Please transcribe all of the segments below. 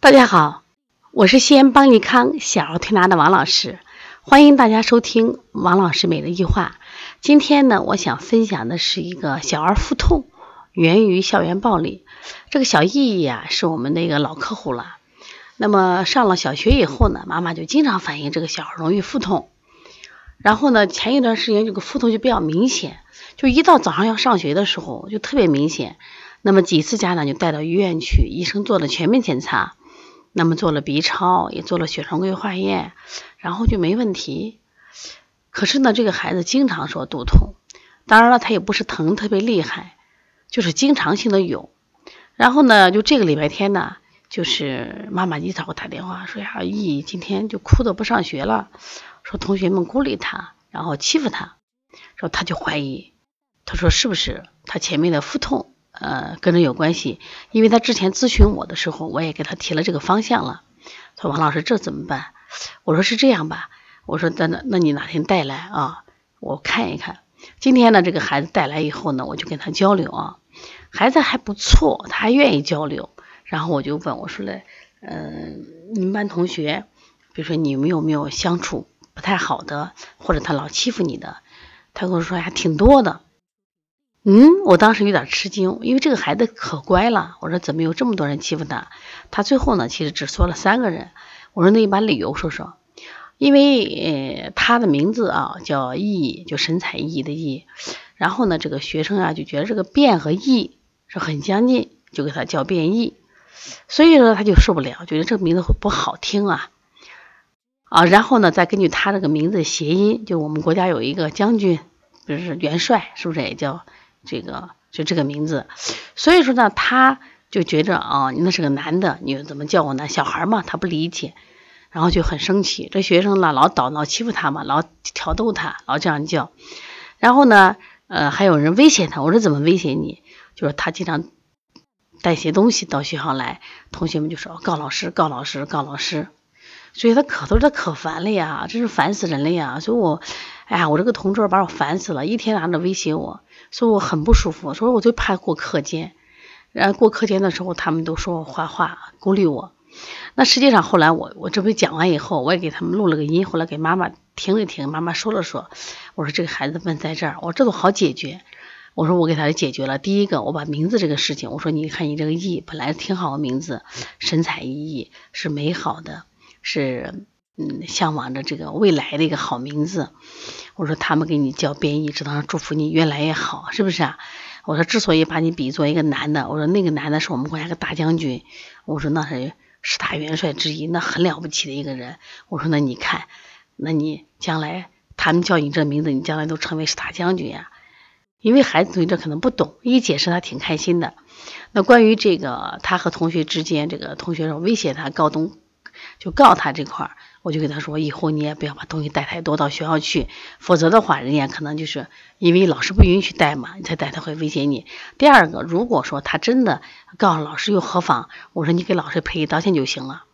大家好，我是西安邦尼康小儿推拿的王老师，欢迎大家收听王老师每日一话。今天呢，我想分享的是一个小儿腹痛源于校园暴力。这个小意义啊，是我们的一个老客户了。那么上了小学以后呢，妈妈就经常反映这个小孩容易腹痛。然后呢，前一段时间这个腹痛就比较明显，就一到早上要上学的时候就特别明显。那么几次家长就带到医院去，医生做了全面检查。那么做了 B 超，也做了血常规化验，然后就没问题。可是呢，这个孩子经常说肚痛，当然了，他也不是疼特别厉害，就是经常性的有。然后呢，就这个礼拜天呢，就是妈妈一早给我打电话说呀，姨今天就哭的不上学了，说同学们孤立他，然后欺负他，说他就怀疑，他说是不是他前面的腹痛？呃，跟着有关系，因为他之前咨询我的时候，我也给他提了这个方向了。说王老师，这怎么办？我说是这样吧，我说那那那你哪天带来啊？我看一看。今天呢，这个孩子带来以后呢，我就跟他交流啊，孩子还不错，他还愿意交流。然后我就问我说嘞，嗯，你们班同学，比如说你们有没有相处不太好的，或者他老欺负你的？他跟我说还挺多的。嗯，我当时有点吃惊，因为这个孩子可乖了。我说怎么有这么多人欺负他？他最后呢，其实只说了三个人。我说那你把理由说说。因为呃，他的名字啊叫易，就神采奕奕的奕。然后呢，这个学生啊就觉得这个变和易是很相近，就给他叫变易。所以说他就受不了，觉得这个名字会不好听啊啊。然后呢，再根据他这个名字谐音，就我们国家有一个将军，就是元帅，是不是也叫？这个就这个名字，所以说呢，他就觉着啊，你那是个男的，你怎么叫我呢？小孩嘛，他不理解，然后就很生气。这学生呢，老捣老欺负他嘛，老挑逗他，老这样叫。然后呢，呃，还有人威胁他。我说怎么威胁你？就是他经常带些东西到学校来，同学们就说告老师，告老师，告老师。所以他可都是他可烦了呀，真是烦死人了呀。所以我，哎呀，我这个同桌把我烦死了，一天拿着威胁我。所以我很不舒服，所以我最怕过课间，然后过课间的时候，他们都说我坏话，孤立我。那实际上后来我我这回讲完以后，我也给他们录了个音，后来给妈妈听了听，妈妈说了说，我说这个孩子问在这儿，我这都好解决。我说我给他解决了，第一个我把名字这个事情，我说你看你这个意本来挺好的名字，神采奕奕是美好的，是。嗯，向往着这个未来的一个好名字。我说他们给你叫编译，只能祝福你越来越好，是不是啊？我说之所以把你比作一个男的，我说那个男的是我们国家个大将军，我说那是十大元帅之一，那很了不起的一个人。我说那你看，那你将来他们叫你这名字，你将来都成为十大将军呀。因为孩子对这可能不懂，一解释他挺开心的。那关于这个他和同学之间，这个同学威胁他告东。就告他这块儿，我就跟他说，以后你也不要把东西带太多到学校去，否则的话，人家可能就是因为老师不允许带嘛，你才带他会威胁你。第二个，如果说他真的告诉老师又何妨？我说你给老师赔礼道歉就行了。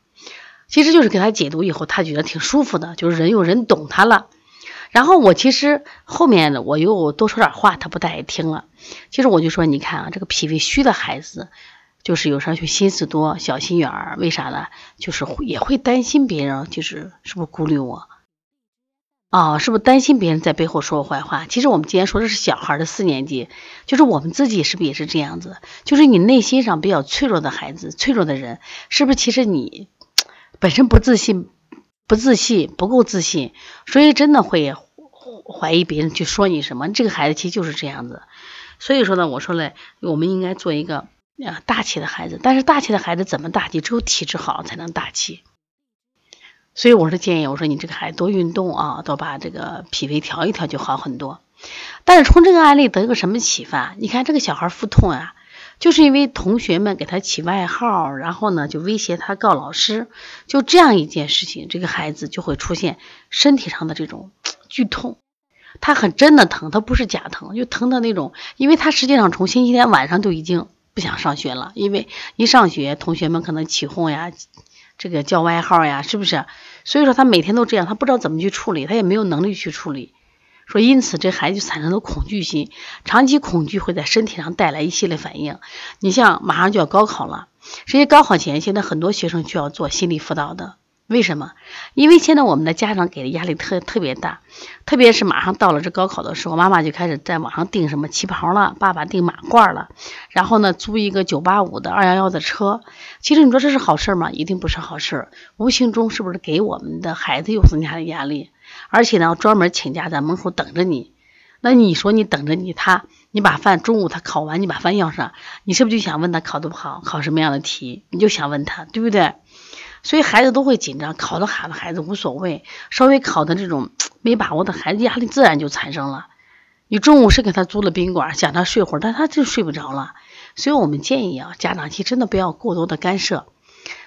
其实就是给他解读以后，他觉得挺舒服的，就是人有人懂他了。然后我其实后面，我又多说点话，他不太爱听了。其实我就说，你看啊，这个脾胃虚的孩子。就是有时候就心思多、小心眼儿，为啥呢？就是也会担心别人，就是是不是孤立我？啊，是不是担心别人在背后说我坏话？其实我们今天说的是小孩的四年级，就是我们自己是不是也是这样子？就是你内心上比较脆弱的孩子、脆弱的人，是不是其实你本身不自信、不自信、不够自信，所以真的会怀疑别人去说你什么？这个孩子其实就是这样子。所以说呢，我说嘞，我们应该做一个。啊，大气的孩子，但是大气的孩子怎么大气？只有体质好才能大气。所以我是建议，我说你这个孩子多运动啊，多把这个脾胃调一调就好很多。但是从这个案例得一个什么启发？你看这个小孩腹痛啊，就是因为同学们给他起外号，然后呢就威胁他告老师，就这样一件事情，这个孩子就会出现身体上的这种 剧痛，他很真的疼，他不是假疼，就疼的那种，因为他实际上从星期天晚上就已经。不想上学了，因为一上学，同学们可能起哄呀，这个叫外号呀，是不是？所以说他每天都这样，他不知道怎么去处理，他也没有能力去处理。说因此这孩子产生了恐惧心，长期恐惧会在身体上带来一系列反应。你像马上就要高考了，实际高考前现在很多学生需要做心理辅导的。为什么？因为现在我们的家长给的压力特特别大，特别是马上到了这高考的时候，妈妈就开始在网上订什么旗袍了，爸爸订马褂了，然后呢租一个九八五的、二幺幺的车。其实你说这是好事吗？一定不是好事，无形中是不是给我们的孩子又增加了压力？而且呢，专门请假在门口等着你。那你说你等着你他，你把饭中午他考完，你把饭要上，你是不是就想问他考得不好，考什么样的题？你就想问他，对不对？所以孩子都会紧张，考得好的孩子无所谓，稍微考的这种没把握的孩子，压力自然就产生了。你中午是给他租了宾馆，想他睡会儿，但他就睡不着了。所以我们建议啊，家长其实真的不要过多的干涉。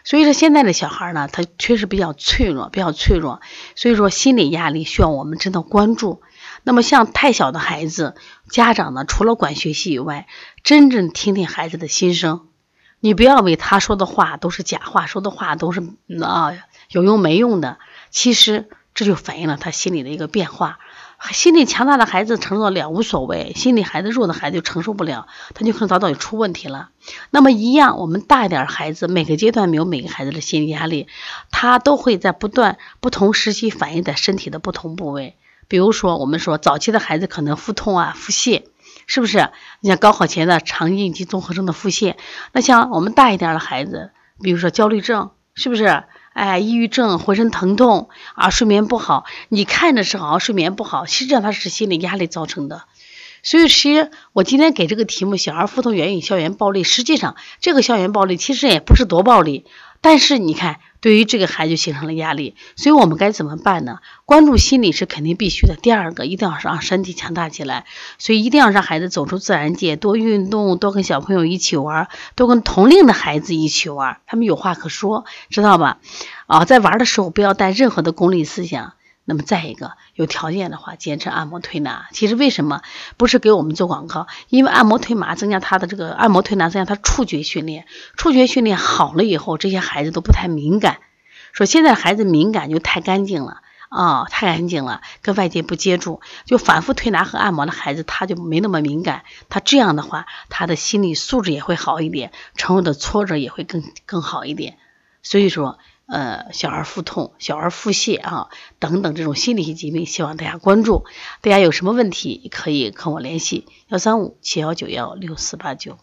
所以说现在的小孩呢，他确实比较脆弱，比较脆弱，所以说心理压力需要我们真的关注。那么像太小的孩子，家长呢，除了管学习以外，真正听听孩子的心声。你不要为他说的话都是假话，说的话都是啊有用没用的。其实这就反映了他心里的一个变化。心理强大的孩子承受得了无所谓，心理孩子弱的孩子就承受不了，他就可能早早就出问题了。那么一样，我们大一点的孩子，每个阶段没有每个孩子的心理压力，他都会在不断不同时期反映在身体的不同部位。比如说，我们说早期的孩子可能腹痛啊、腹泻。是不是？你像高考前的肠应激综合征的腹泻，那像我们大一点的孩子，比如说焦虑症，是不是？哎，抑郁症，浑身疼痛啊，睡眠不好。你看着是好像睡眠不好，实际上他是心理压力造成的。所以，其实我今天给这个题目“小孩腹痛源于校园暴力”，实际上这个校园暴力其实也不是多暴力，但是你看。对于这个孩子形成了压力，所以我们该怎么办呢？关注心理是肯定必须的。第二个，一定要让身体强大起来，所以一定要让孩子走出自然界，多运动，多跟小朋友一起玩，多跟同龄的孩子一起玩，他们有话可说，知道吧？啊，在玩的时候不要带任何的功利思想。那么再一个，有条件的话，坚持按摩推拿。其实为什么不是给我们做广告？因为按摩推拿增加他的这个按摩推拿增加他触觉训练，触觉训练好了以后，这些孩子都不太敏感。说现在孩子敏感就太干净了啊，太干净了，跟外界不接触，就反复推拿和按摩的孩子他就没那么敏感。他这样的话，他的心理素质也会好一点，承受的挫折也会更更好一点。所以说。呃，小儿腹痛、小儿腹泻啊，等等这种心理性疾病，希望大家关注。大家有什么问题可以跟我联系：幺三五七幺九幺六四八九。